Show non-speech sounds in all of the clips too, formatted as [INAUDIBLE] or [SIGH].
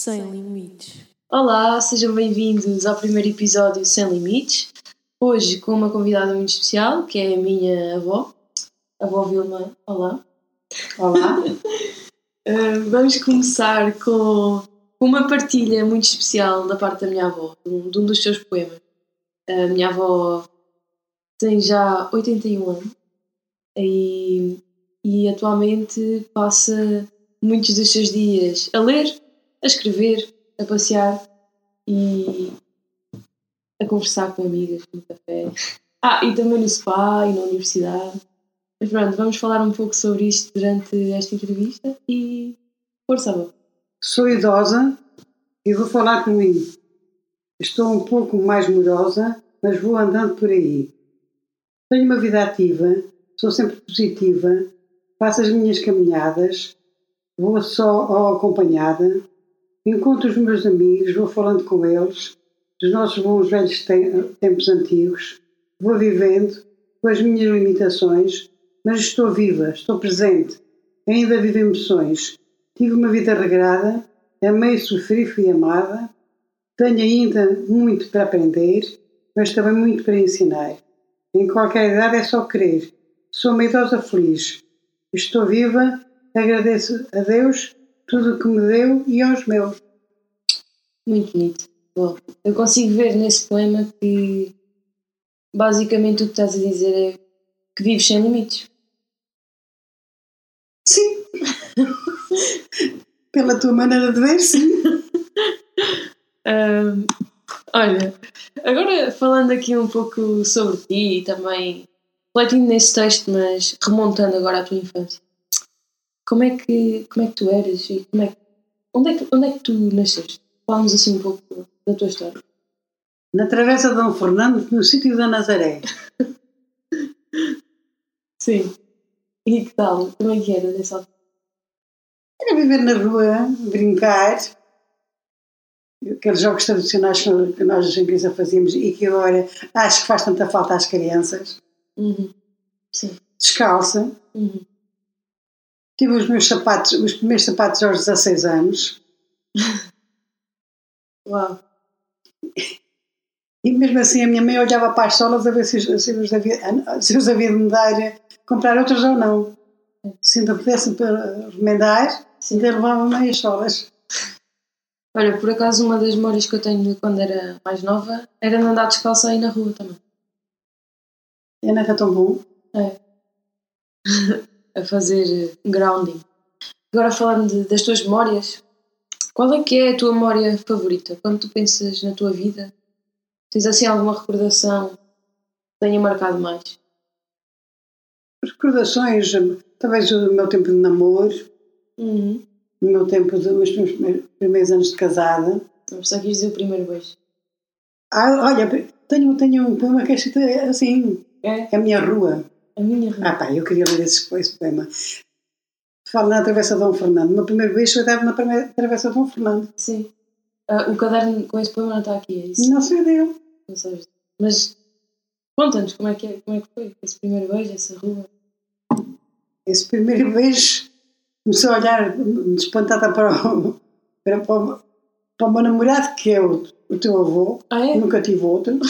Sem limites. Olá, sejam bem-vindos ao primeiro episódio Sem Limites. Hoje com uma convidada muito especial, que é a minha avó, a avó Vilma. Olá. Olá. Uh, [LAUGHS] vamos começar com uma partilha muito especial da parte da minha avó, de um, de um dos seus poemas. A minha avó tem já 81 anos e, e atualmente passa muitos dos seus dias a ler, a escrever, a passear e a conversar com amigas no café. Ah, e também no spa e na universidade. Mas pronto, vamos falar um pouco sobre isto durante esta entrevista e força, avó. Sou idosa e vou falar comigo. Estou um pouco mais morosa, mas vou andando por aí. Tenho uma vida ativa, sou sempre positiva, faço as minhas caminhadas, vou só ou acompanhada, encontro os meus amigos, vou falando com eles, dos nossos bons velhos tempos antigos, vou vivendo com as minhas limitações, mas estou viva, estou presente, ainda vivo emoções. Tive uma vida regrada, amei, sofri, fui amada, tenho ainda muito para aprender, mas também muito para ensinar. Em qualquer idade é só querer. Sou uma idosa feliz. Estou viva, agradeço a Deus tudo o que me deu e aos meus. Muito bonito. Bom, eu consigo ver nesse poema que basicamente o que estás a dizer é que vives sem limites. Sim. [LAUGHS] Pela tua maneira de ver, sim. Um, olha, agora falando aqui um pouco sobre ti e também refletindo nesse texto, mas remontando agora à tua infância. Como é que, como é que tu eras e como é que, onde, é que, onde é que tu nasceste? Fala-nos assim um pouco da tua história. Na Travessa de Dom Fernando, no sítio da Nazaré. [LAUGHS] Sim. E que tal? Como é que era nessa altura? Era viver na rua, brincar. Aqueles jogos tradicionais que nós em criança fazíamos e que agora acho que faz tanta falta às crianças. Uhum. Sim. Descalça. Uhum. Tive os meus sapatos, os primeiros sapatos aos 16 anos. [LAUGHS] Uau. E mesmo assim a minha mãe olhava para as solas a ver se, se, os, havia, se os havia de mudar, comprar outras ou não. Se ainda pudesse para remendar, ainda levava meias solas. Olha, por acaso uma das memórias que eu tenho de quando era mais nova era de andar descalça aí na rua também. E não era tão bom. [LAUGHS] a fazer eh, grounding. Agora falando de- das tuas memórias, qual é que é a tua memória favorita? Quando tu pensas na tua vida, tens assim alguma recordação que tenha marcado mais? Recordações, talvez do meu tempo de namoro, Uhum. no meu tempo dos meus primeiros, anos de casada. Não só quis dizer o primeiro beijo. Ah, olha, tenho, tenho um poema que é assim, É? é a minha rua. A minha. Ah pá, eu queria ler esse, esse poema. Falo na Travessa de Dom Fernando. O meu primeiro beijo foi dado na Travessa de Dom Fernando. Sim. Ah, o caderno com esse poema não está aqui, é isso? Não sei dele. Não sabes. Mas conta-nos como é que é, como é que foi esse primeiro beijo, essa rua. Esse primeiro beijo começou a olhar espantada para o, para, para, o, para o meu namorado, que é o, o teu avô. Ah, é? Nunca tive outro.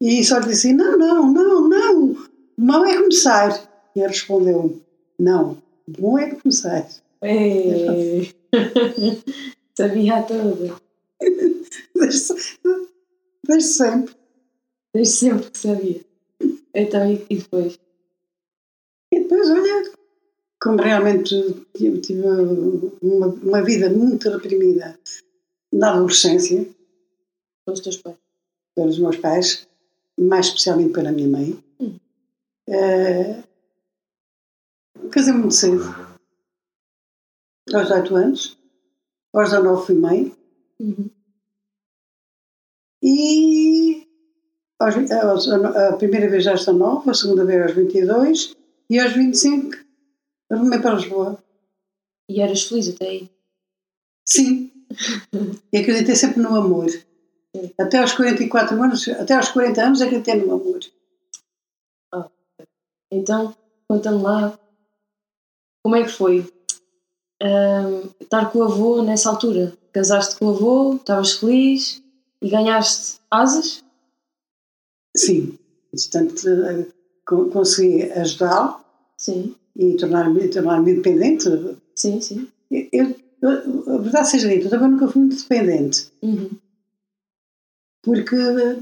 E só lhe disse: Não, não, não, não. Mal é começar. E ele respondeu: Não, bom é começar. Ei. [LAUGHS] Sabia toda. [LAUGHS] Desde, desde sempre. Desde sempre que sabia. Então, e, depois? E depois, olha, como realmente tive, tive uma, uma vida muito reprimida na adolescência, Com os teus pais? pelos meus pais, mais especialmente pela minha mãe, Hum. eh, casei muito cedo. Aos 8 anos, aos 19 fui mãe, Uhum. e aos, aos- a primeira vez aos 19, a segunda vez aos 22 e aos 25 arrumei para Lisboa. E eras feliz até aí? Sim. E acreditei sempre no amor. Até aos 44 anos, até aos 40 anos acreditei no amor. Então, conta-me lá como é que foi estar com o avô nessa altura. Casaste com o avô, estavas feliz e ganhaste asas? Sim. Portanto, eh, co- consegui ajudá-lo Sim, e tornar-me tornar independente. sim, sim. Eu, eu- a verdade seja dita, eu também nunca fui muito dependente. Uhum. Porque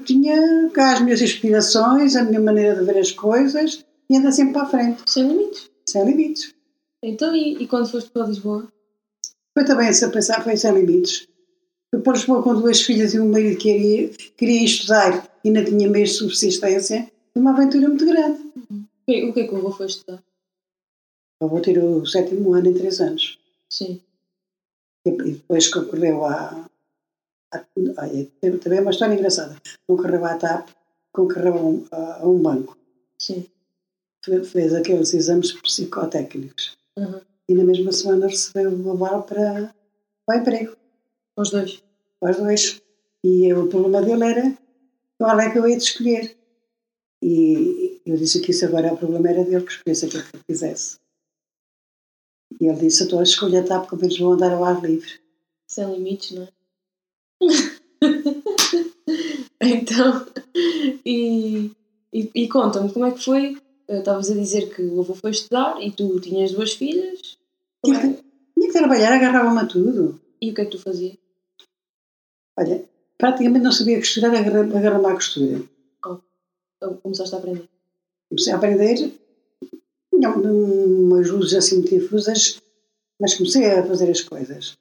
tinha cá as minhas inspirações, a minha maneira de ver as coisas e anda sempre para a frente, Sem limites. sem limites. Então, e, e quando foste para Lisboa? Foi também a pensar, foi sem limites. Fui para Lisboa com duas filhas e um marido que queria, queria estudar e não tinha meios de subsistência. Foi uma aventura muito grande. O que, o que é que o avô foi estudar? Eu vou ter o sétimo ano em três anos. Sim. E e depois concorreu à. Olha, tem também é uma história engraçada. Concorreu à TAP, concorreu a um, a- a um banco. Sim. Fe- Fez aqueles exames psicotécnicos. Uhum. e na mesma semana recebeu o aval para, o emprego, Os dois. os dois. E eu, o problema dele era qual é que eu ia de escolher. E eu disse que isso agora o problema era dele, que escolhesse aquilo que ele quisesse. E ele disse: A tua escolha está porque eles vão andar ao ar livre. Sem limites, não é? [LAUGHS] então, e, e, e conta-me, como é que foi? Eh, Estavas a dizer que o avô foi estudar e tu tinhas duas filhas. Como é que- Tinha que trabalhar, agarrava-me a tudo. E o que é que tu fazias? Olha, praticamente não sabia costurar, agarra- agarra-me à costura. Então, Começaste a aprender. Comecei a aprender, tinha umas luzes assim muito difusas, mas comecei a fazer as coisas.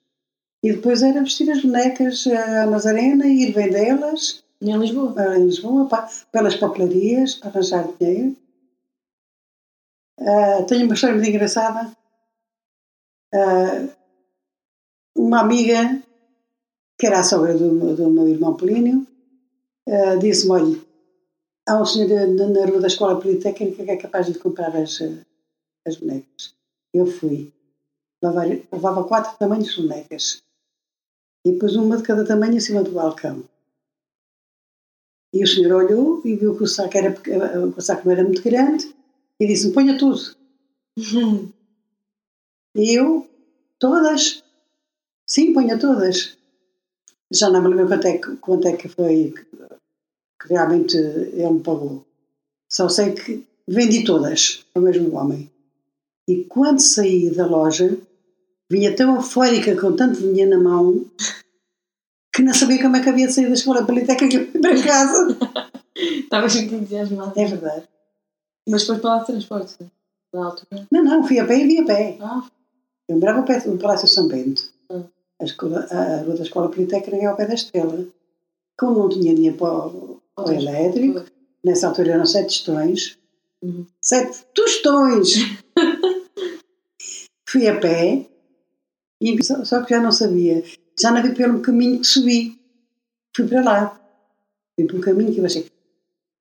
E depois era vestir as bonecas à Nazarena e ir vendê-las Em Lisboa? ah, em Lisboa, pa- pelas papelarias, para arranjar dinheiro. Ah, tenho uma história muito engraçada. Ah, uma amiga, que era a sogra do, meu- do meu irmão Polínio, ah, disse-me: Olha, há um senhor na, rua da Escola Politécnica que é capaz de comprar as, as bonecas. Eu fui. Levava, levava quatro tamanhos de bonecas. E pus uma de cada tamanho em cima do balcão. E o senhor olhou e viu que o saco, era, eh, o saco não era muito grande e disse-me: ponha tudo. E eu, todas. Sim, ponha todas. Já não me lembro quanto é que, quanto é que foi que realmente ele me pagou. Só sei que vendi todas ao mesmo homem. E quando saí da loja, vinha tão eufórica com tanto dinheiro na mão que não sabia como é que havia de sair da escola politécnica [LAUGHS] para casa. Estavas muito entusiasmado. É verdade. Mas depois para lá de transporte, na altura. Não, não, fui a pé e vim a pé. Ah, Eu morava ao pé do Palácio São Bento. Hum. A, escola, a rua da Escola Politécnica é ao pé da Estrela. Como não tinha dinheiro para o, para o elétrico, nessa altura eram sete tostões. Uhum. Sete tostões! [LAUGHS] Fui a pé, e só, que já não sabia. Já não vi pelo caminho que subi. Fui para lá. Fui pelo caminho que eu achei,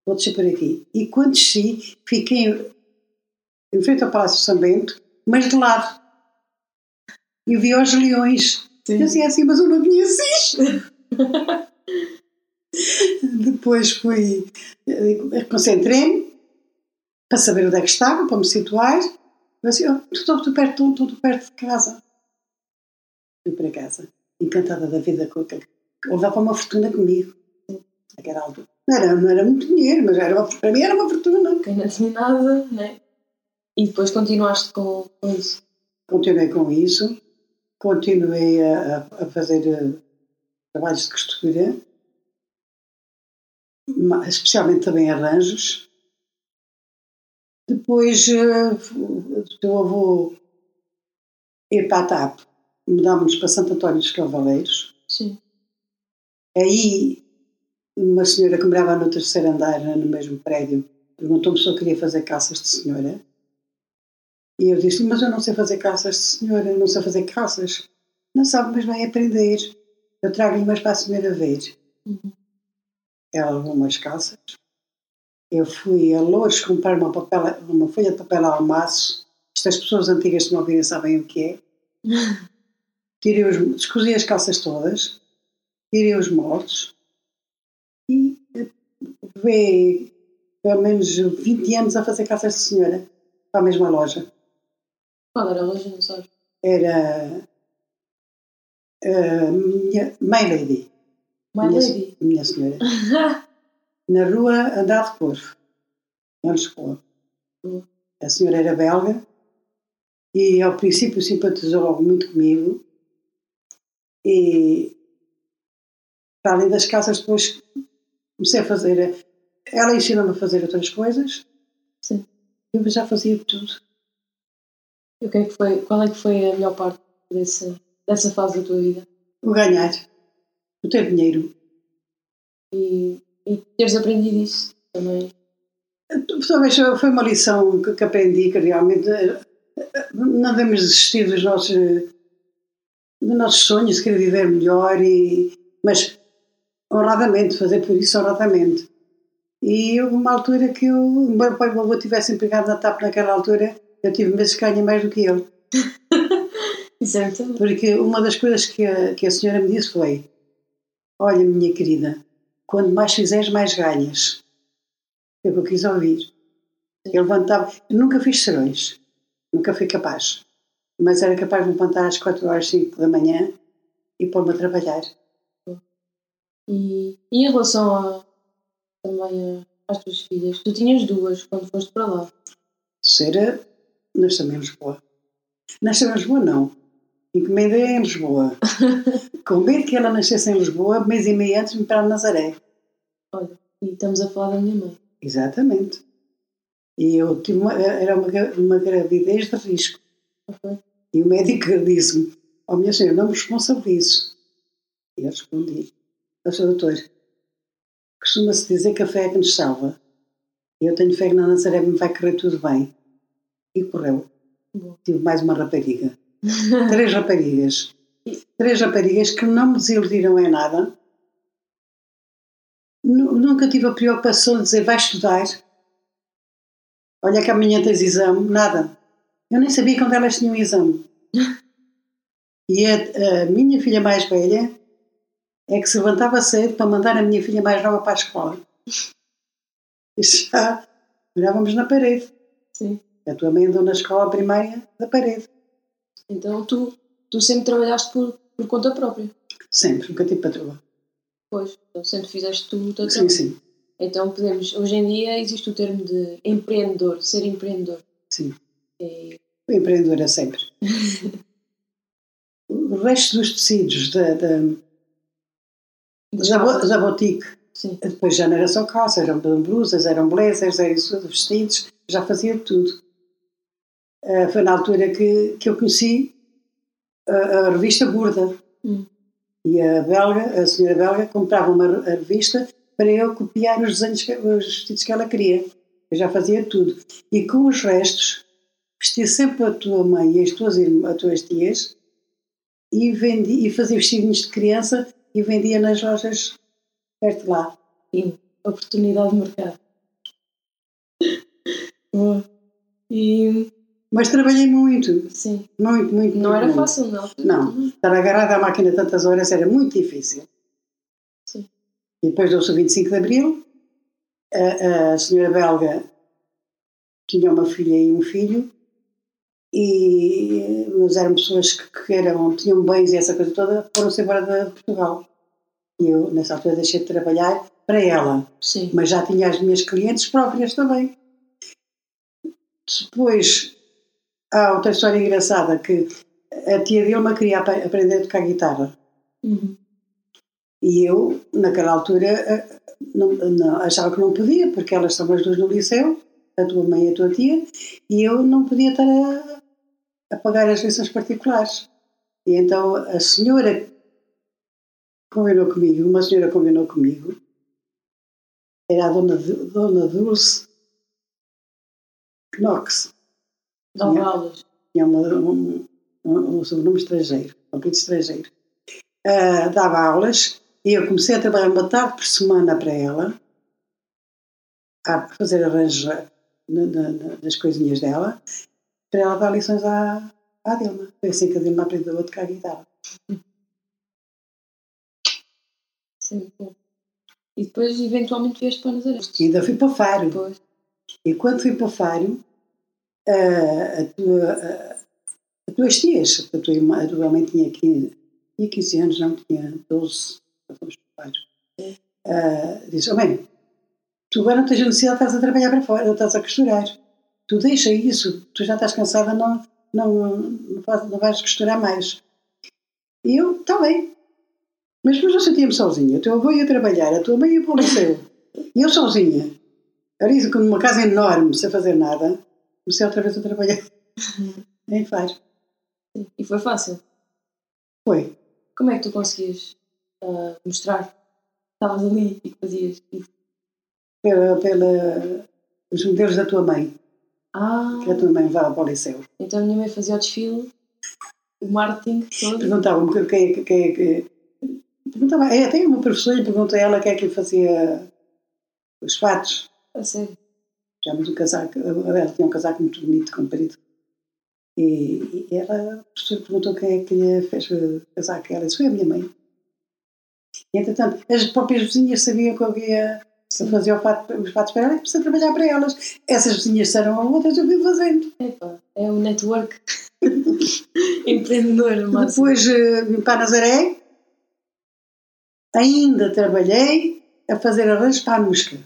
vou descer por aqui. E quando desci, fiquei em, frente ao Palácio São Bento, mas de lado. E vi os leões. Sim. Eu dizia assim, mas eu não conheço isto. [LAUGHS] Depois fui, eh, concentrei-me para saber onde é que estava, para me situar. Eu assim, oh, estou, estou perto, estou, estou perto de casa. Fui para casa, encantada da vida, com aquele- levava uma fortuna comigo. Naquela altura. Não era, não era muito dinheiro, mas era uma, para mim era uma fortuna. quem não tinha nada, né? E depois continuaste com, com isso. Continuei com isso, continuei a, a- a fazer eh, trabalhos de costura, especialmente também arranjos. Depois eh, o teu avô ir para a TAP, mudámos para Santo António dos Cavaleiros. Sim. Aí uma senhora que morava no terceiro andar, no mesmo prédio, perguntou-me se eu queria fazer calças de senhora. E eu disse, mas eu não sei fazer calças de senhora, eu não sei fazer calças. Não sabe, mas vai aprender. Eu trago-lhe umas para a senhora ver. Uhum. Ela levou umas calças. Eu fui a Lourdes comprar uma, papel, uma folha de papel almaço. Isto as pessoas antigas que não ouvirem sabem o que é. [LAUGHS] Tirei os, descosi as calças todas, tirei os moldes e veio pelo menos 20 anos a fazer calças de senhora para a mesma loja. Qual era a loja, não sabes? era a minha My Lady. My minha, Lady. Minha senhora. [LAUGHS] Na rua Andar de Corvo, em Lisboa. Hum. A senhora era belga e ao princípio simpatizou muito comigo e para além das casas depois comecei a fazer ela ensinou-me a fazer outras coisas Sim. eu já fazia tudo E o que é que foi, qual é que foi a melhor parte desse, dessa fase da tua vida? o ganhar o ter dinheiro E, e teres aprendido isso também. talvez foi uma lição que, que aprendi que realmente eh, não devemos desistir dos nossos dos nossos sonhos querer viver melhor e mas honradamente fazer por isso honradamente e houve uma altura que eu, embora o pai e o avô tivessem pegado na TAP naquela altura, eu tive meses que ganha mais do que ele. [LAUGHS] Bom. Porque uma das coisas que a, que a senhora me disse foi: Olha, minha querida, quando mais fizeres, mais ganhas. Foi o que eu quis ouvir. Eu levantava, eu nunca fiz serões, nunca fui capaz, mas era capaz de levantar às 4 horas, 5 da manhã e pôr-me a trabalhar. E, e em relação a, também a, às tuas filhas, tu tinhas duas quando foste para lá. Terceira, nasceu em Lisboa. Nasceu em Lisboa, não. Encomendei em Lisboa. [LAUGHS] Com medo que ela nascesse em Lisboa, mês e meio antes, me para Nazaré. Olha, e estamos a falar da minha mãe. Exatamente. E eu tive uma, era uma, uma gravidez de risco. Ok? E o médico disse-me: Oh, minha senhora, não me responsabilizo. E eu respondi: Sr. doutor, costuma-se dizer que a fé é que nos salva. E eu tenho fé que na Nazaré me vai correr tudo bem. E correu. Boa. Tive mais uma rapariga. [LAUGHS] Três raparigas. Três raparigas que não me desiludiram em nada. Nu- Nunca tive a preocupação de dizer vai estudar. Olha que amanhã tens exame. Nada. Eu nem sabia quando elas tinham exame. E a, a minha filha mais velha é que se levantava cedo para mandar a minha filha mais nova para a escola. E já olhávamos na parede. Sim. A tua mãe andou na escola primária da parede. Então tu, tu sempre trabalhaste por, por conta própria. Sempre, nunca tive patroa. Pois, então sempre fizeste tu o teu Sim, trabalho. sim, Então podemos, hoje em dia existe o termo de empreendedor, ser empreendedor. sim. E, Empreendedora sempre. [LAUGHS] O resto dos tecidos da, da, da, bo- da boutique, Sim, depois já não era só calças, eram blusas, eram blazers, eram vestidos, já fazia tudo. Ah, foi na altura que, que eu conheci a, a revista Burda. Hum. E a belga, a senhora belga, comprava uma revista para eu copiar os desenhos, os vestidos que ela queria. Eu já fazia tudo. E com os restos, vestia sempre a tua mãe e as tuas, as tuas tias e, vendi, e fazia vestidinhos de criança e vendia nas lojas perto de lá. e oportunidade de mercado. Boa. E Mas trabalhei muito, sim, muito, muito. não muito, era muito. fácil, não. Não. Estar agarrada à máquina tantas horas era muito difícil. Sim. E depois deu-se o 25 de Abril, a, a senhora belga tinha uma filha e um filho, e, mas eram pessoas que, que eram, tinham bens e essa coisa toda, foram-se embora de, Portugal. E eu, nessa altura, deixei de trabalhar para ela, Sim. mas já tinha as minhas clientes próprias também. Depois, há outra história engraçada, que a tia Vilma queria ap- aprender a tocar guitarra. Uhum. E eu, naquela altura, eh, não, não- achava que não podia, porque elas estão as duas no liceu, a tua mãe e a tua tia, e eu não podia estar a, a pagar as lições particulares. E então a senhora combinou comigo, uma senhora combinou comigo, era a dona, dona Dulce Knox, Dava Tinha. aulas. tinha uma, um, um, um sobrenome estrangeiro, um apelido estrangeiro. Ah, dava aulas e eu comecei a trabalhar uma tarde por semana para ela, a fazer arranjos das coisinhas dela, para ela dar lições à, à Dilma. Foi assim que a Dilma aprendeu a tocar guitarra. Sim, bom. E depois, eventualmente, vieste para Nazaré. E ainda fui para Faro. Depois. E quando fui para Faro, ah, a, tua, a, a tuas tias, a tua, irmã, a tua mãe tinha 15, tinha 15 anos, não tinha 12, já fomos pais. Uh, diz, oh bem, tu agora não tens a necessidade de estás a trabalhar para fora, estás a costurar. Tu deixa isso, tu já estás cansada, não, não, não, vais, não vais costurar mais. E eu, está bem. Mas depois eu sentia-me sozinha. O teu avô ia trabalhar, a tua mãe ia para o liceu. E eu sozinha. Era isso, com uma casa enorme, sem fazer nada. Comecei outra vez a trabalhar. Nem faz. E foi fácil? Foi. Como é que tu conseguias uh, mostrar que estavas ali e que fazias? Pela, pela, os modelos da tua mãe. Ah. Que a tua mãe para o liceu. Então a minha mãe fazia o desfile, o marketing todo. Perguntava-me quem é que. que perguntava, é, tem uma professora e perguntou a ela quem é que fazia os fatos. A sério? Já um casaco, ela tinha um casaco muito bonito, comprido. E, e ela, a professora perguntou quem é que lhe fez o casaco. Ela disse: Foi a minha mãe. E entretanto, as próprias vizinhas sabiam que eu se fazia fato, os fatos para elas, precisa trabalhar para elas. Essas vizinhas disseram a outras, eu vim fazendo. Epa, é o network [LAUGHS] empreendedor. Máximo. Depois eh, vim para Nazaré, ainda trabalhei a fazer arranjos para a música.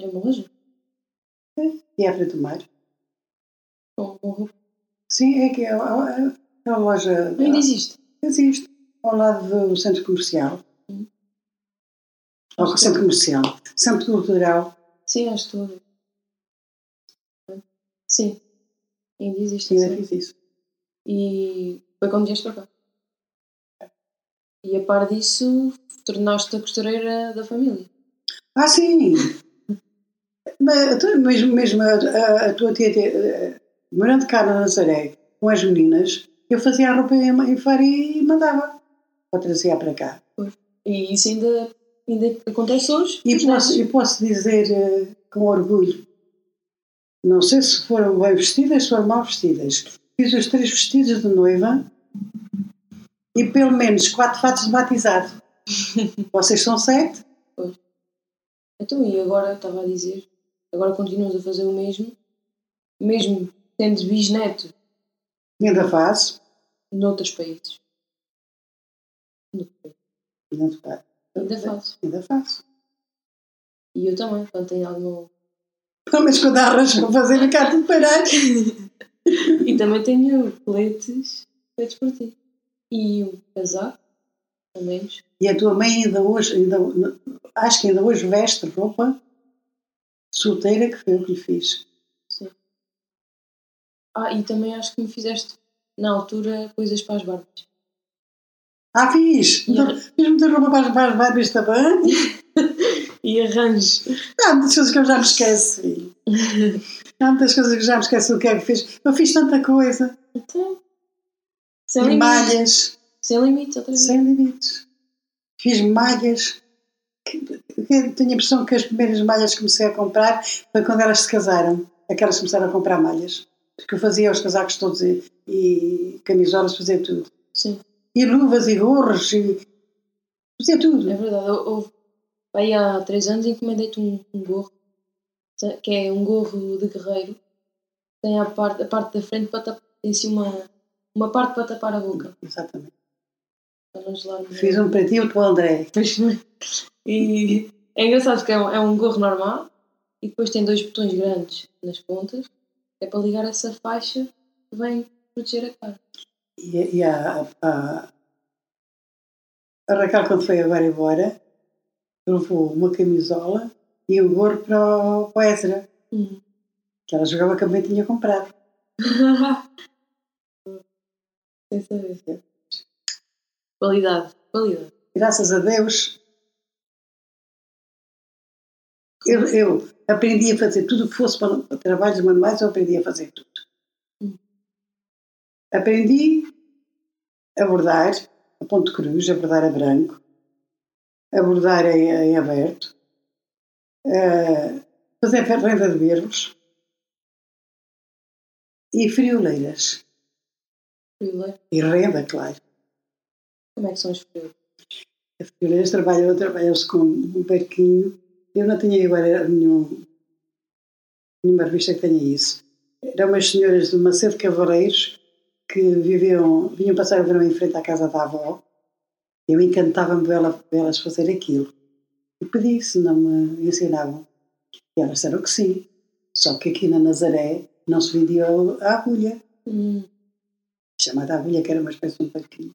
É uma loja? É, e é à frente do mar. Sim, é que é, é, é a loja. Ainda existe? Existe, ao lado do centro comercial. Ao centro comercial. Centro cultural. Sim, acho ver. Sim. Ainda existe. Ainda fiz isso. E foi quando vieste para cá. E a par disso, tornaste a costureira da família. Ah, sim! [LAUGHS] Mas, mesmo, mesmo a, a, a tua tia, tia morando cá na Nazaré, com as meninas, eu fazia a roupa em, em feira e mandava. Ou trazia para cá. E isso ainda ainda acontece hoje. E posso, eu posso dizer uh, com orgulho, não sei se foram bem vestidas, foram mal vestidas. Fiz os três vestidos de noiva e pelo menos quatro fatos de batizado. [LAUGHS] Vocês são sete? Pois. Então, e agora, estava a dizer, agora continuas a fazer o mesmo, mesmo tendo bisneto. Ainda faço. Noutros países. Noutros países. Ainda faço. Ainda faço. Ainda faço. E eu também, quando tenho algum. Pelo menos quando arranjo para fazer, ficar tudo parado. [LAUGHS] e também tenho coletes feitos por ti. E um casaco, pelo menos. E a tua mãe ainda hoje, ainda, acho que ainda hoje veste roupa solteira que foi o que lhe fiz. Sim. Ah, e também acho que me fizeste, na altura, coisas para as barbas. Ah, fiz! Então, fiz muita roupa para, para as Barbies também. [LAUGHS] e arranjos. Há muitas coisas que eu já me esqueço, filho. [LAUGHS] Há muitas coisas que já me esqueço do que é que fiz. Eu fiz tanta coisa. Então. Sem e limites. malhas. Sem limites, outra vez. Sem limites. Fiz malhas. Tenho a impressão que as primeiras malhas que comecei a comprar foi quando elas se casaram. Aquelas começaram a comprar malhas. Porque eu fazia os casacos todos e, e camisolas, fazia tudo. Sim e luvas e gorros e fazia tudo. É verdade. Eu, aí há três anos encomendei-te um, um, gorro que é um gorro de guerreiro. Tem a parte, a parte da frente para tapar, tem assim uma, uma parte para tapar a boca. Exatamente. Fiz um para ti e outro para o André. E é engraçado porque é um, é um gorro normal e depois tem dois botões grandes nas pontas. É para ligar essa faixa que vem proteger a cara. E, e a, a, a, Raquel, quando foi agora embora, levou uma camisola e um gorro para o, para o Ezra, uhum. que ela jogava que mãe tinha comprado. [LAUGHS] Sem saber. Qualidade, qualidade. Graças a Deus, eu, eu aprendi a fazer tudo o que fosse para trabalhos manuais, eu aprendi a fazer tudo. Aprendi a bordar a ponto cruz, a bordar a branco, a bordar em, em aberto, a fazer renda de berros e frioleiras. Frioleira? E renda, claro. Como é que são as frioleiras? As frioleiras trabalham, trabalham-se com um barquinho. Eu não tinha agora nenhum, nenhuma revista que tenha isso. eram umas senhoras de Macedo Cavaleiros que viviam, vinham passar o verão em frente à casa da avó. Eu encantava-me elas fazer aquilo. E pedi se não me ensinavam. E elas disseram que sim. Só que aqui na Nazaré não se vendia a agulha. Hum. Chamada agulha, que era uma espécie de um paquinho.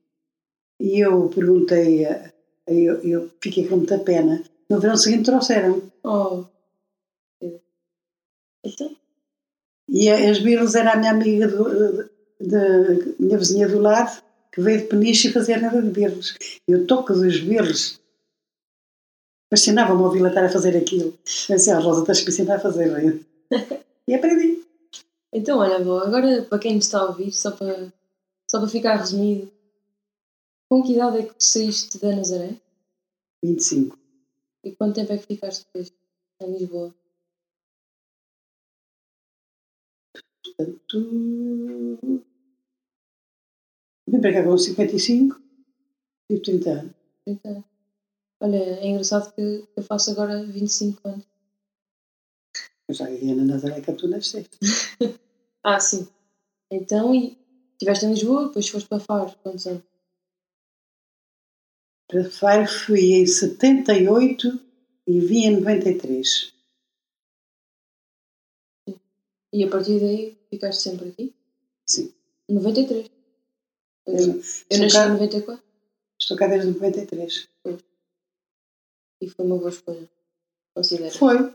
E eu perguntei, eu, eu fiquei com muita pena. No verão seguinte trouxeram. Oh. Então? E as Beatles era a minha amiga, do, de, minha vizinha do lado, que veio de Peniche e fazia nada de Beatles. Eu toco dos Beatles. Fascinava-me ouvi-la estar a fazer aquilo. Eu disse, a Rosa, tens que ensinar a fazer. [LAUGHS] e aprendi. Então, olha, bom, agora para quem nos está a ouvir, só para, só para ficar resumido, com que idade é que saíste da Nazaré? 25. E quanto tempo é que ficaste depois em Lisboa? Portanto, vim para cá com 55 e 30 anos. 30 anos. Olha, é engraçado que eu faço agora 25 anos. Eu já vivia na Nazaré que tu nasceste. [LAUGHS] ah, sim. Então, e estiveste em Lisboa, depois foste para Faro, quantos anos? Para Faro fui em 78 e vim em 93. E a partir daí ficaste sempre aqui? Sim. 93? Eu, nasci cá, em 94 estou cá desde 93. e foi uma boa escolha. Considero. Foi.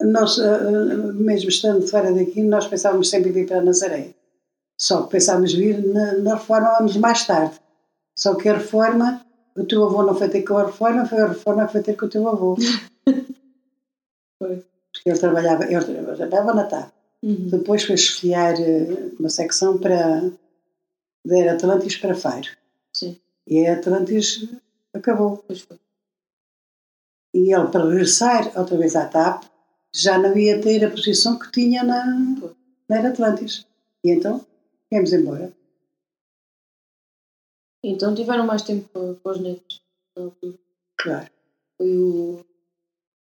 Nós, ah, ah, mesmo estando fora daqui, nós pensávamos sempre em vir para Nazaré. Só que pensávamos vir na, na reforma anos mais tarde. Só que a reforma, o teu avô não foi ter com a reforma, foi a reforma que foi ter com o teu avô. [LAUGHS] Foi. Porque ele trabalhava, ele trabalhava na TAP. Uhum. Depois foi esfriar eh, uma secção para da Atlantis para Faro. Sim, E a Atlantis acabou. pois foi. E ele, para regressar outra vez à TAP, já não ia ter a posição que tinha na, na Era Atlantis. E então, viemos embora. Então tiveram mais tempo para, os netos. Claro. Foi o.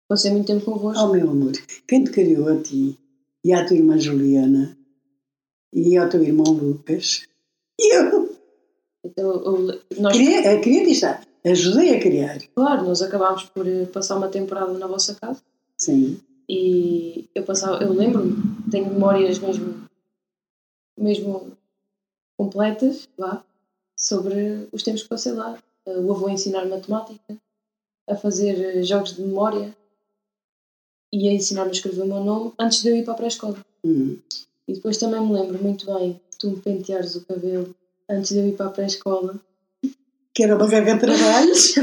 Passei muito tempo convosco. Oh, meu amor, quem te criou a ti e à tua irmã Juliana e ao teu irmão Lucas? E eu Então, eu- nós, criei, a criei está. Ajudei a criar. claro, nós acabámos por eh, passar uma temporada na vossa casa Sim. e eu passava, eu lembro-me, tenho memórias mesmo, mesmo completas, vá, sobre os tempos que passei lá. Eh, O avô a ensinar matemática, a fazer eh, jogos de memória e a ensinar-me a escrever o meu nome antes de eu ir para a pré-escola. Hum. E depois também me lembro muito bem tu me penteares o cabelo antes de eu ir para a pré-escola. Que era uma carga de trabalhos. [LAUGHS]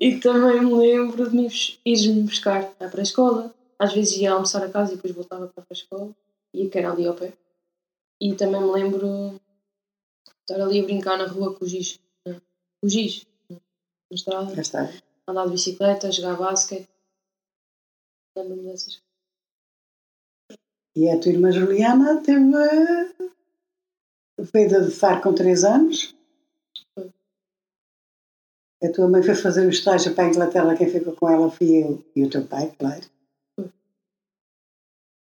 E também me lembro de me ires-me buscar à pré-escola. Às vezes ia almoçar a casa e depois voltava para a pré-escola. Ia que era ali ao pé. E também me lembro de estar ali a brincar na rua com o giz. né? Com o giz. né? Na estrada. Andar de bicicleta, jogar basquete. Lembro-me dessas E a tua irmã Juliana teve. Veio de Faro com 3 anos. Foi. A tua mãe foi fazer o estágio para a Inglaterra, quem ficou com ela fui eu e o teu pai, claro. Foi.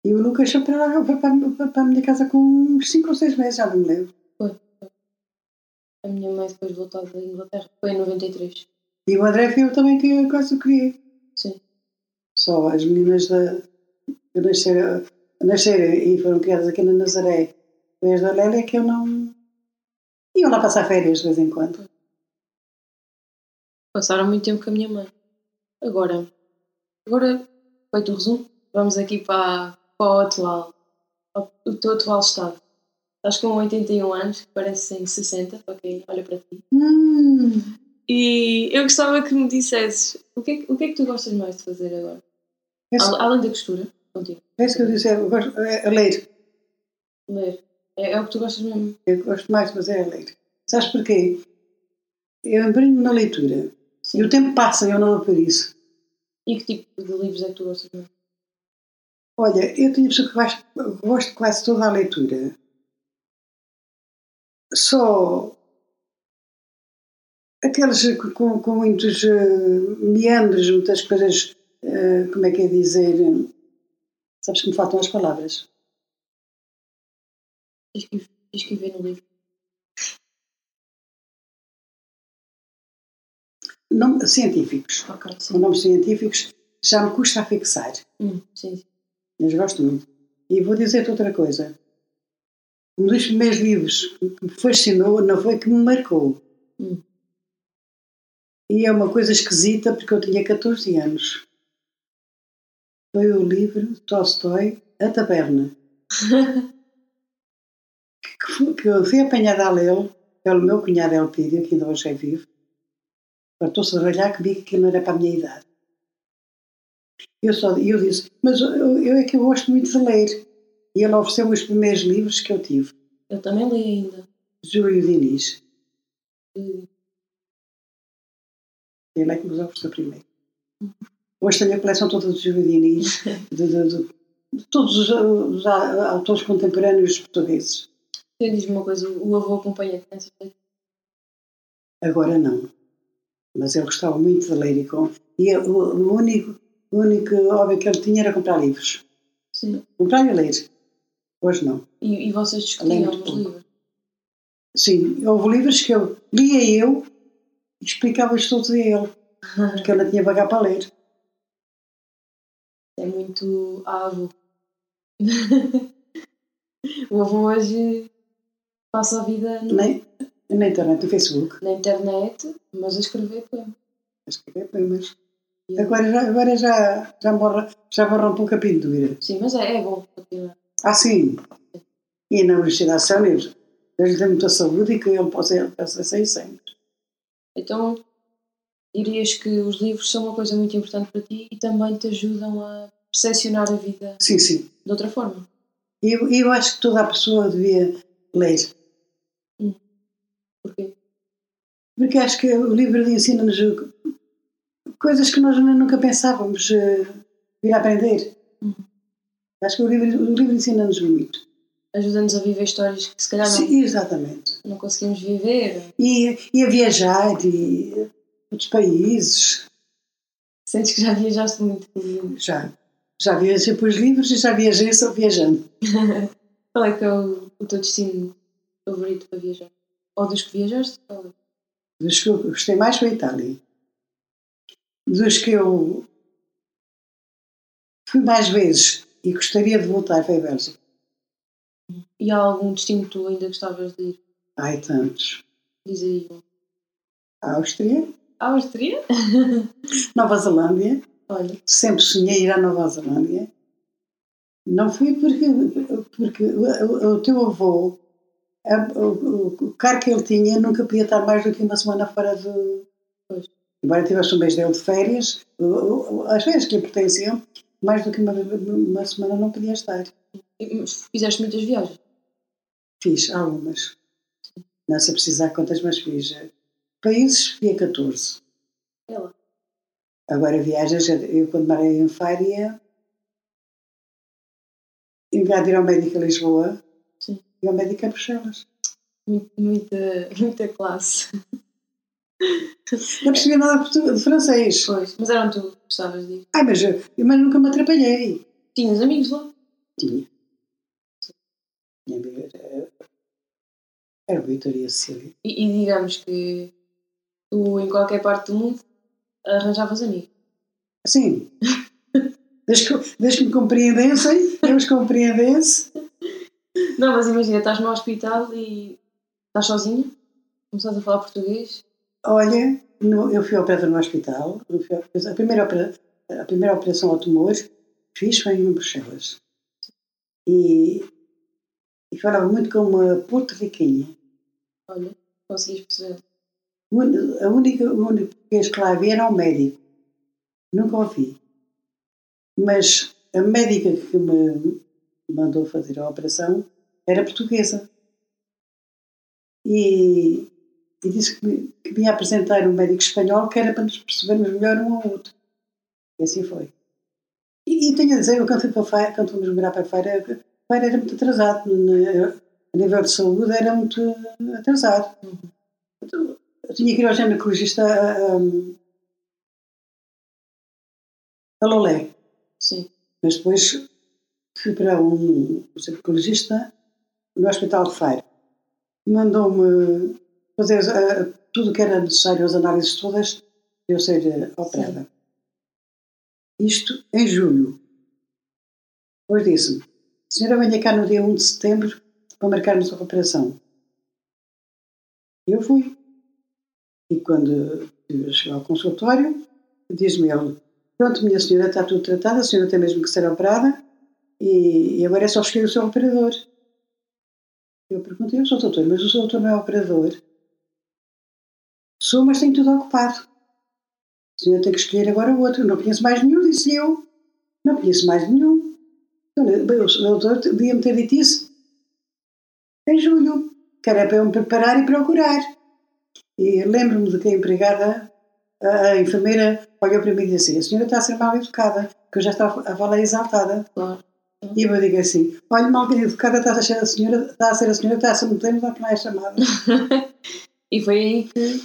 E o Lucas foi para, foi para, para, para a minha casa com uns 5 ou 6 meses, já não me lembro. A minha mãe depois voltou da Inglaterra. Foi em 93. E o André foi eu também que quase o criei. Sim. Só as meninas da, que nasceram, nasceram e foram criadas aqui na Nazaré, as da Lélia que eu não. iam lá passar férias de vez em quando. Passaram muito tempo com a minha mãe. Agora, agora, feito o resumo, vamos aqui para, para o atual, o teu atual estado. Estás com 81 anos, que parecem 60, para quem olha para ti. Hum, E eu gostava que me dissesses o que, é, que- o que é que tu gostas mais de fazer agora? Além da costura, contigo. é isso que eu disse, eu gosto, é, é ler. Ler. É, é o que tu gostas mesmo. Eu gosto mais de fazer é ler. Sabes porquê? Eu embrenho na leitura. Sim. E o tempo passa e eu não isso. E que tipo de livros é que tu gostas mesmo? Olha, eu tenho pessoa que gosto, gosto de quase toda a leitura. Só aqueles com, com muitos eh, meandros, muitas coisas, eh, como é que é dizer, Sabes que me faltam as palavras. Tens que, tens que ver no livro. Nome, científicos. Ok, Com sim. nomes científicos já me custa a fixar. Hum, sim, sim. Mas gosto muito. E vou dizer-te outra coisa. Um dos primeiros livros que me fascinou não foi que me marcou. Hum. E é uma coisa esquisita porque eu tinha 14 anos. Foi o livro Tolstói, A Taberna. que, [LAUGHS] que eu fui apanhada a lê-lo pelo meu cunhado Elpídio, que ainda hoje é vivo. Fartou-se de ralhar que aquilo não era para a minha idade. Eu, só, eu disse, mas eu, eu é que eu gosto muito de ler. E ele ofereceu os primeiros livros que eu tive. Eu também li ainda. Júlio Diniz. Hum, Ele é que nos ofereceu primeiro. Hoje tenho a coleção toda Diniz, de, [LAUGHS] de- de- de todos os, os autores contemporâneos portugueses. Então diz-me uma coisa, o avô acompanha-te nessa feita? Agora não. Mas eu gostava muito de ler e, com, e eu- o, o único, o único hobby que ele tinha era comprar livros. Sim. Comprar e ler. Hoje não. E, e vocês discutiam os livros? Sim, houve livros que eu lia eu e explicava-os todos a ele, [LAUGHS] porque ele não tinha vagar para ler. É muito avô. [LAUGHS] o avô hoje passa a vida no- Nem, na internet, no Facebook. na internet, mas a escrever poema. a escrever poemas. E- Agora já, agora já, já, morra, já borra um pouco a pintura. Sim, mas é, é bom continuar. Ah, sim. E na Universidade de São Deus lhe dê muita saúde e que ele possa, possa sair sempre. Então, dirias que os livros são uma coisa muito importante para ti e também te ajudam a percepcionar a vida Sim, sim. de outra forma. E eu, eu acho que toda a pessoa devia ler. Porquê? Porque acho que o livro ensina-nos coisas que nós nunca pensávamos eh, vir a aprender. Uhum. Acho que o livro, o livro ensina-nos muito. Ajuda-nos a viver histórias que se calhar não, Sim, exatamente. não conseguimos viver. E, e a viajar e outros países. Sentes que já viajaste muito. Já. Já viajei pelos livros e já viajei só viajando. [LAUGHS] Qual é que é o, o teu destino favorito para viajar? Ou dos que viajaste? Dos que eu gostei mais foi a Itália. Dos que eu fui mais vezes e gostaria de voltar foi a Bélgica. E há algum destino que tu ainda gostavas de ir? Ai, tantos. Diz aí. A Áustria, Áustria? [LAUGHS] Nova Zelândia. Olha, Sempre sonhei ir à Nova Zelândia. Não fui porque, porque o, o- teu avô, o, o- carro que ele tinha, nunca podia estar mais do que uma semana fora do. Pois. Embora tivesse um mês dele de férias, as férias que lhe pertenciam, mais do que uma, uma semana não podia estar. fizeste muitas viagens. Fiz algumas. Não sei precisar quantas, mas fiz. Países, fui a 14. É lá. Agora viagens, eu quando morei em Faria, em vez de ir ao médico a Lisboa, Sim. e ao médico a Bruxelas. Muito- Muita, muita classe. Não percebia nada de francês. Pois, mas era onde tu gostavas de ir. Ai, mas, eu- mas nunca me atrapalhei. Tinhas amigos lá? Tinha. Minha amiga era, era Vitória Cecília. E, e digamos que tu, em qualquer parte do mundo, arranjavas amigos. Sim. [LAUGHS] Desde que, desde que me compreendessem, eu os compreendesse. Não, mas imagina, estás no hospital e estás sozinha, começaste a falar português. Olha, no- eu fui operada no hospital. fui A primeira, opera- a primeira operação ao tumor fiz foi em Bruxelas. E, e falava muito com uma porto-riquinha. Olha, conseguiste perceber. A única, o único que lá havia era o médico. Nunca ouvi. Mas a médica que me mandou fazer a operação era portuguesa. E, e disse que me, que apresentar um médico espanhol que era para nos percebermos melhor um ao outro. E assim foi. E, e tenho a dizer, eu quando fui para feira, quando fomos morar para a feira, a feira era muito atrasado. A nível de saúde era muito atrasado. Então, eu tinha que ir ao ginecologista a, a, a Lolé. Sim. Mas depois fui para um ginecologista no Hospital de Feira. Mandou-me fazer uh, tudo o que era necessário, as análises todas, para eu ser operada. Sim. Isto em julho. Depois disse-me, senhora venha cá no dia 1 de setembro para marcarmos a operação. Eu fui. E quando cheguei ao consultório, diz-me ele, pronto, minha senhora, está tudo tratado, a senhora tem mesmo que ser operada e, e agora é só escolher o seu operador. Eu perguntei ao seu doutor, mas o seu doutor não é operador? Sou, mas tenho tudo ocupado. A senhora tem que escolher agora o outro. Não conheço mais nenhum, disse eu. Não conheço mais nenhum. O doutor devia-me ter dito isso em julho, que era para eu me preparar e procurar. E lembro-me de que a empregada, a, enfermeira, olhou para mim e disse assim: A senhora está a ser mal educada, que eu já estava a falar exaltada. Claro. E eu digo assim: Olha, mal educada está a ser a senhora, está a ser a senhora está a ser muito tempo a é chamada. [LAUGHS] e foi aí que.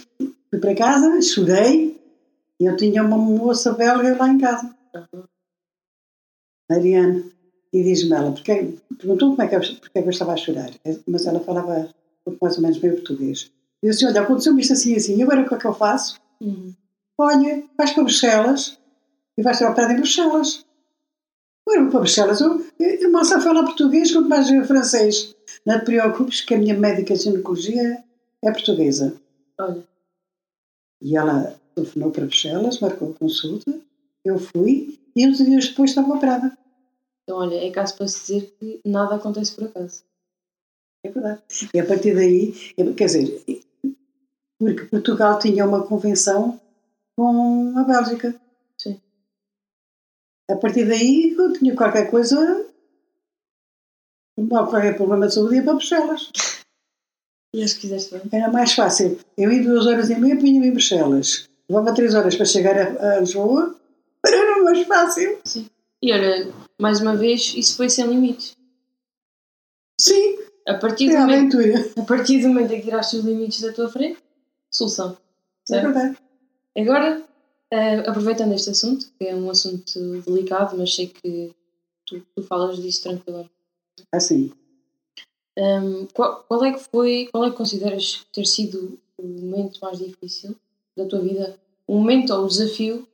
Fui para casa, chorei, e eu tinha uma moça belga lá em casa. Mariana. E diz-me ela, porque, perguntou como é que eu, porque é que eu estava a chorar, mas ela falava mais ou menos bem português. Eu disse, olha, aconteceu-me isto assim assim, e agora o que é que eu faço? Uhum. Olha, vais para Bruxelas e vais ter operado em Bruxelas. Eu vou para Bruxelas, eu, eu mal sei falar português, quanto mais francês. Não te preocupes que a minha médica de ginecologia é portuguesa. Olha. E ela telefonou para Bruxelas, marcou a consulta, eu fui e uns dias depois estava operada. Então, olha, é caso para se dizer que nada acontece por acaso. É verdade. E a partir daí, quer dizer, porque Portugal tinha uma convenção com a Bélgica. Sim. A partir daí, eu tinha qualquer coisa, qualquer problema de saúde, ia para Bruxelas. [LAUGHS] E as quiseste bem? Era mais fácil. Eu em duas horas e meia punha-me em Bruxelas. Levava três horas para chegar a, a Lisboa, [LAUGHS] era mais fácil. Sim. E olha, mais uma vez, isso foi sem limites. Sim. A partir, é do momento, a partir do momento em que tiraste os limites da tua frente, solução. É certo? É verdade. Agora, uh, aproveitando este assunto, que é um assunto delicado, mas sei que tu, tu falas disso tranquilamente. Assim. Um, qual, qual, é que foi, qual é que consideras ter sido o momento mais difícil da tua vida? O momento ou o desafio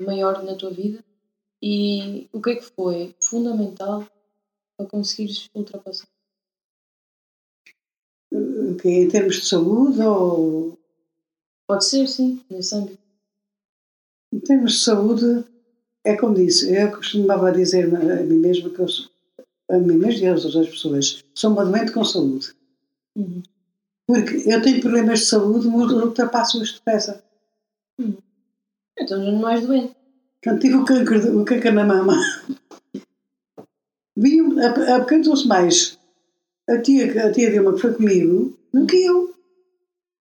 maior na tua vida e o que é que foi fundamental para conseguires ultrapassar? O que Em termos de saúde ou. Pode ser, sim, nesse âmbito. Em termos de saúde, é como disse, eu costumava dizer a mim mesma que eu sou, a mim mesma e às outras pessoas, sou uma doente com saúde. Uhum. Porque eu tenho problemas de saúde, mas ultrapasso-os depressa. Uhum. Então já não és doente. Quando tive o câncer, o câncer na mama, [LAUGHS] vi, apresentou-se mais a tia, a tia Dilma que foi comigo do que eu.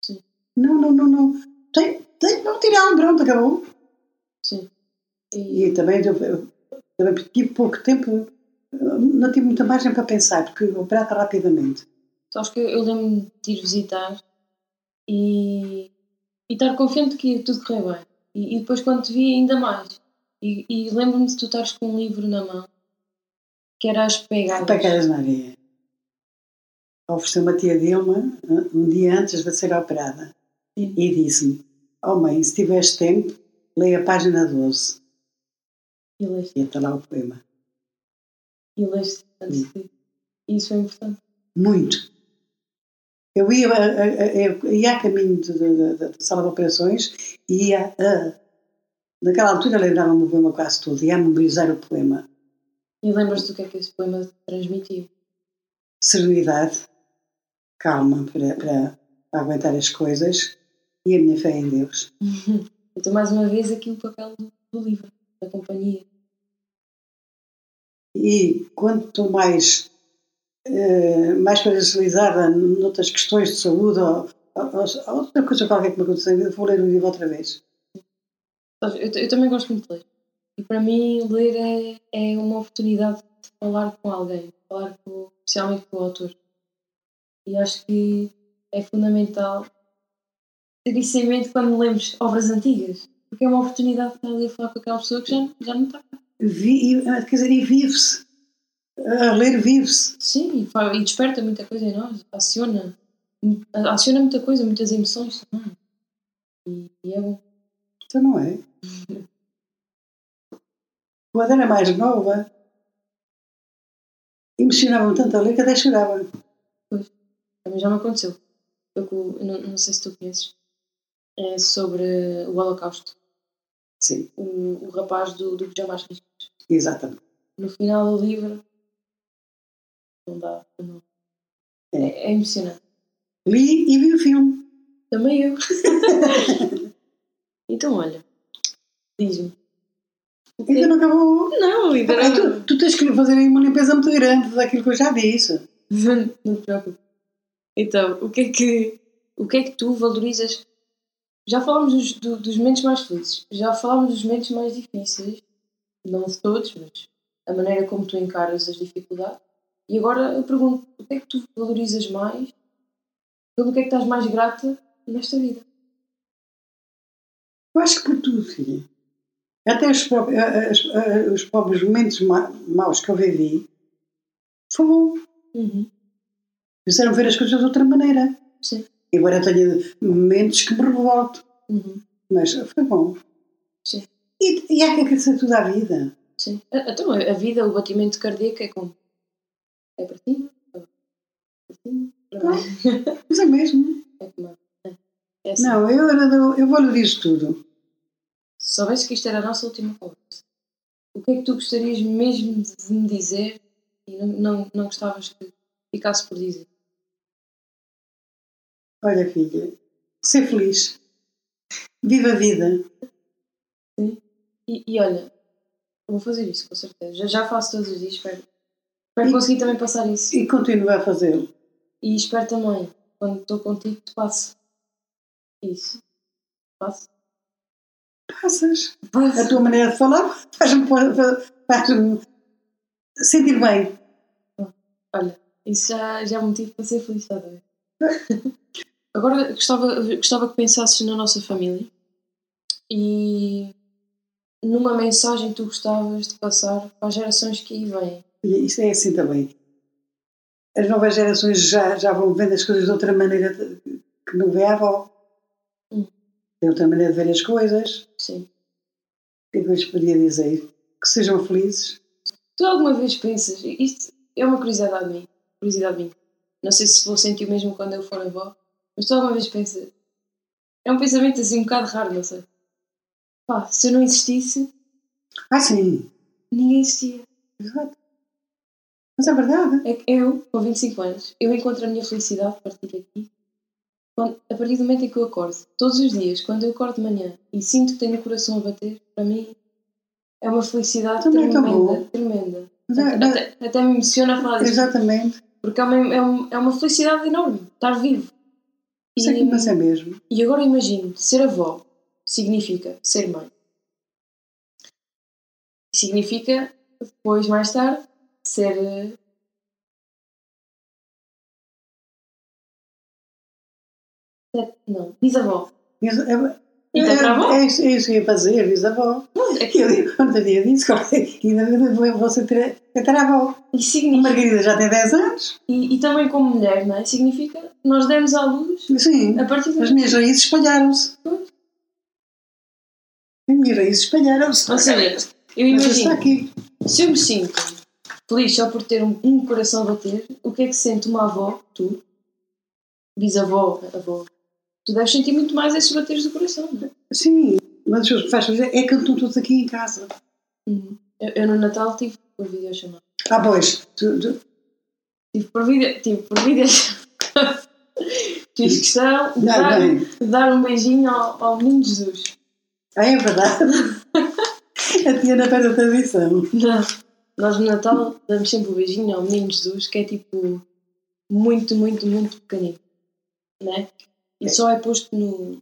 Sim. Não, não, não, não. Tem, tem, não tirar, pronto, acabou. Sim. E, e também, eu, também tive pouco tempo, não tive muita margem para pensar, porque operava rapidamente. Sabes que eu lembro-me de ir visitar e, e estar confiante que ia tudo correr bem. E, e depois quando te vi ainda mais. E, e lembro-me de tu estares com um livro na mão que era As Pegadas. Pegadas na areia. Ofereceu-me a tia Dilma um dia antes de ser operada e disse-me: Oh mãe, se tiveres tempo, leia a página 12. E leste. E até lá o poema. E leste. E isso foi importante. Muito. Eu ia, eu ia a caminho da sala de operações e ia a Naquela altura lembrava-me o poema quase todo, ia memorizar o poema. E lembras-te do que é que esse poema transmitiu? Serenidade, calma para, para, para, aguentar as coisas e a minha fé em Deus. [LAUGHS] então, mais uma vez, aqui o papel do, do livro, da companhia. E quanto mais, eh, mais paralisada noutras questões de saúde ou, ou, ou, outra coisa qualquer que me aconteceu, vou ler o livro outra vez. Eu, eu também gosto muito de ler. E para mim, ler é, é uma oportunidade de falar com alguém, falar com, especialmente com o autor. E acho que é fundamental ter isso em mente quando lemos obras antigas, porque é uma oportunidade de estar ali a falar com aquela pessoa que já, já não está cá. Vi, quer dizer, e vive-se. A ler vive-se. Sim, e, desperta muita coisa em nós, aciona, aciona muita coisa, muitas emoções também. E, e é bom. Então não é? [LAUGHS] Quando era mais nova, emocionava-me tanto a ler que até chorava. Já me aconteceu. Eu, não, não sei se tu conheces. É sobre o Holocausto. Sim, O, o rapaz do, do Pijamas Riscos. exatamente. No final do livro. Não dá. Não. É. É, é emocionante. Li e vi o filme. Também eu. [LAUGHS] então, olha. Diz-me. Ainda não acabou. Não, ainda Ah, não. tu, tu tens que fazer aí uma limpeza muito grande daquilo que eu já disse. [LAUGHS] Não te preocupes. Então, o que é que, o que, é que tu valorizas? Já falámos dos, do- dos momentos mais felizes, já falámos dos momentos mais difíceis, não de todos, mas a maneira como tu encaras as dificuldades. E agora eu pergunto: o que é que tu valorizas mais? Pelo que é que estás mais grata nesta vida? Eu acho que por tudo, filha. Até os, a- os próprios momentos ma- maus que eu vivi, foi bom. Uhum. Fizeram ver as coisas de outra maneira. Sim. Embora eu tenha momentos que me revolto, Uhum. mas foi bom. Sim. E, e há que agradecer tudo à vida. Sim. Então, a vida, o batimento cardíaco é como? É para cima? Para cima? Para baixo? Mas é mesmo. [LAUGHS] É como? É. É assim. Não, eu, eu, eu valorizo tudo. Se soubesse que isto era a nossa última conversa, o que é que tu gostarias mesmo de me dizer e não, não, não gostavas que ficasse por dizer? Olha, filha, ser feliz. Viva a vida. E, e olha, vou fazer isso, com certeza. Já, já faço todos os dias, espero. Espero conseguir também passar isso. E continua a fazê-lo. E espero também, quando estou contigo, te passe isso. Passo? Passas. A Passo. tua maneira de falar faz-me faz-me sentir bem. Olha, isso já, já é motivo para ser feliz, está a ver? Agora gostava, gostava que pensasses na nossa família e numa mensagem que tu gostavas de passar para as gerações que aí vêm. E isso é assim também. As novas gerações já, já vão vendo as coisas de outra maneira de- que não vê a avó. Hum. Tem outra maneira de ver as coisas. Sim. O que é que eu lhes poderia dizer? Que sejam felizes. Tu alguma vez pensas, isto é uma curiosidade minha, curiosidade minha. Não sei se vou sentir o mesmo quando eu for avó, mas tu alguma vez pensas, é um pensamento assim um bocado raro, não sei. Pá, se eu não existisse, Ah, sim. ninguém existia. Exato. Mas é verdade. É que eu, com 25 anos, eu encontro a minha felicidade a partir daqui. Quando- a partir do momento em que eu acordo, todos os dias, quando eu acordo de manhã e sinto que tenho o coração a bater, para mim é uma felicidade Também é tremenda, tremenda. É- Até, até me emociona a falar disto, exatamente. porque é uma, é, um- é uma felicidade enorme estar vivo. Mas é, mas é mesmo. e agora imagino, ser avó significa ser mãe. Significa, depois, mais tarde, ser. eh, ser- Não, bisavó. E é, tetravó? é, isso, é isso que eu ia fazer, bisavó. [LAUGHS] É eu digo, quando dia disse, ainda ser ter- tetravó. E, A significa, Margarida já tem 10 anos. e, e também como mulher, não é? Significa nós demos à luz Sim, a partir as de. minhas raízes espalharam-se. As minhas raízes espalharam-se. Ou seja, eu imagino, aqui. se eu me sinto feliz só por ter um, um coração a bater, o que é que sente uma avó, tu, bisavó, avó? Tu deves sentir muito mais esses bateres do coração, não é? Sim, mas o que faz fazer é que estão todos aqui em casa. Uhum. Eu, eu no Natal tive por videochamada. Ah, pois. Tu, tu, Tive por vídeo, tive por vídeo. [LAUGHS] Fiz questão de não, dar, não. de dar um beijinho ao, ao menino Jesus. Ah, é verdade. [LAUGHS] A tia na pé da tradição. Não. Nós no Natal damos sempre um beijinho ao menino Jesus, que é tipo muito, muito, muito pequenino. Né? E só é posto no.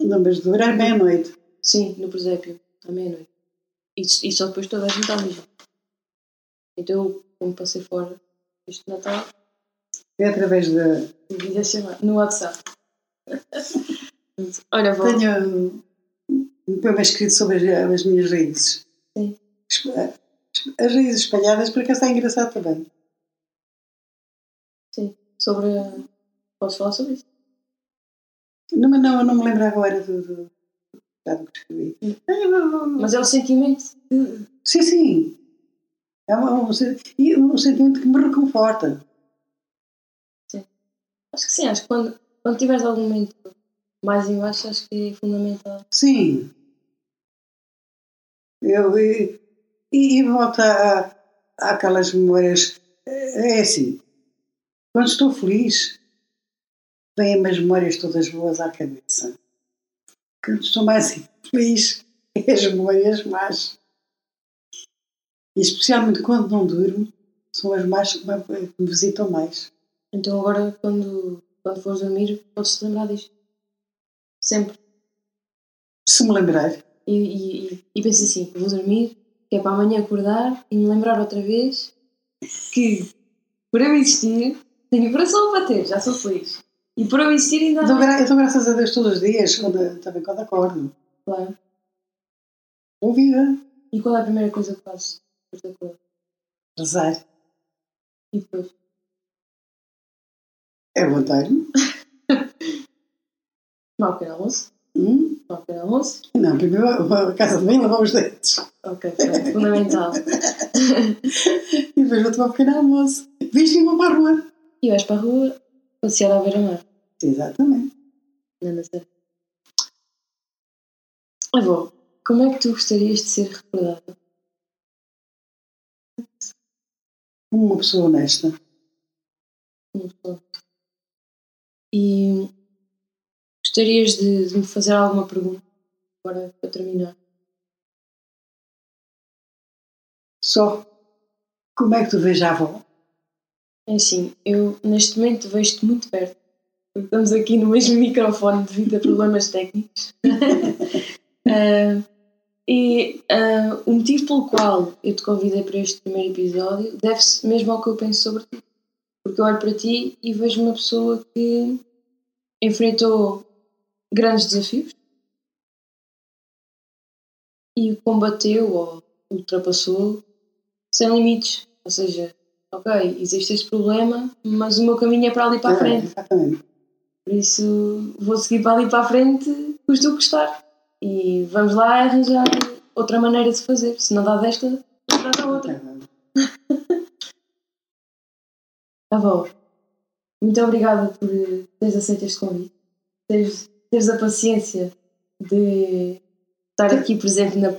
Não, mas durar meia-noite. Sim, no presépio, à meia-noite. E, e só depois toda a gente está a mijar. Então eu, como passei fora este Natal, É através da. chamar no WhatsApp. [LAUGHS] Olha, vou. Tenho um poema escrito sobre as, as minhas raízes. Sim. As, as As raízes espalhadas, porque está engraçado também. Sim. Sobre. Posso falar sobre isso? Não, mas não, eu não me lembro agora do, do, do que escrevi. Mas é o sentimento de. Sim, sim. É um, um, e um sentimento que me reconforta. Sim. Acho que sim, acho que quando, quando tiveres algum momento mais em baixo, acho que é fundamental. Sim. Eu, e, e volta àquelas memórias. É assim, quando estou feliz, vêm as memórias todas boas à cabeça. Quando estou mais [LAUGHS] infeliz, é as memórias más. E especialmente quando não durmo, são as más que me, visitam mais. Então agora, quando, quando fores dormir, podes-te lembrar disto. Sempre. Se me lembrar. E, e, e pensa assim, vou dormir, que é para amanhã acordar e me lembrar outra vez que, por eu existir, tenho coração a bater, já sou feliz. E por eu existir ainda... Então, eu dou graças a Deus todos os dias, quando, também quando acordo. Claro. Boa vida. E qual é a primeira coisa que fazes depois de acordar? Rezar. E depois? É levantar-me. [LAUGHS] Tomar um pequeno almoço? Hum? Tomar um pequeno almoço? Não, primeiro a casa de banho lavar os dentes. Ok, pronto, fundamental. [LAUGHS] e depois vou tomar um pequeno almoço. Visto e vou para a rua. E vais para a rua passear à beira-mar. Exatamente. Não sei. Avó, como é que tu gostarias de ser recordada? Uma pessoa honesta. Uma pessoa. E gostarias de, de me fazer alguma pergunta agora para terminar? Só como é que tu vês a avó? É assim, eu neste momento vejo-te muito perto. Estamos aqui no mesmo microfone devido a problemas técnicos. uh, [LAUGHS] e uh, o motivo pelo qual eu te convidei para este primeiro episódio deve-se mesmo ao que eu penso sobre ti. Porque eu olho para ti e vejo uma pessoa que enfrentou grandes desafios e combateu ou ultrapassou sem limites. Ou seja, ok, existe este problema, mas o meu caminho é para ali para a frente. exatamente. Por isso vou seguir para ali para a frente, custa o custar. E vamos lá arranjar outra maneira de fazer. Se não dá desta, dá da outra. [LAUGHS] Avó, muito obrigada por teres aceito este convite, teres, teres a paciência de estar aqui presente na,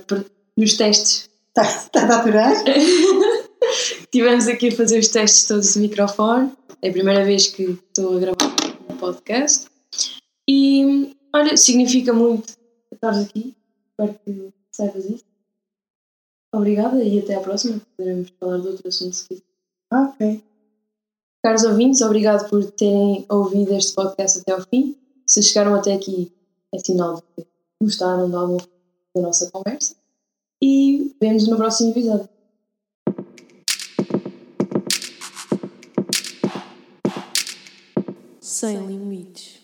nos testes. Está, está a aturar? [LAUGHS] Tivemos aqui a fazer os testes todos do microfone. É a primeira vez que estou a gravar podcast. E olha, significa muito estares aqui. Espero que saibas isso. Obrigada e até à próxima. Poderemos falar de outro assunto se quiser. Ok. Caros ouvintes, obrigado por terem ouvido este podcast até ao fim. Se chegaram até aqui, é sinal de que gostaram de alguma da nossa conversa. E vemos no próximo episódio. Sem limites.